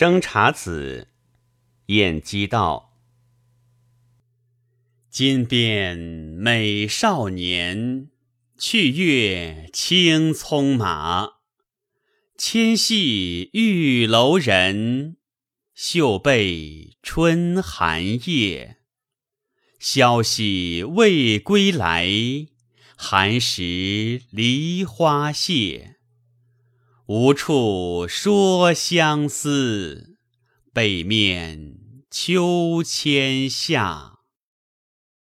生查子，晏几道。金鞭美少年，去月青葱马。牵系玉楼人，绣被春寒夜。消息未归来，寒食梨花谢。无处说相思，背面秋千下。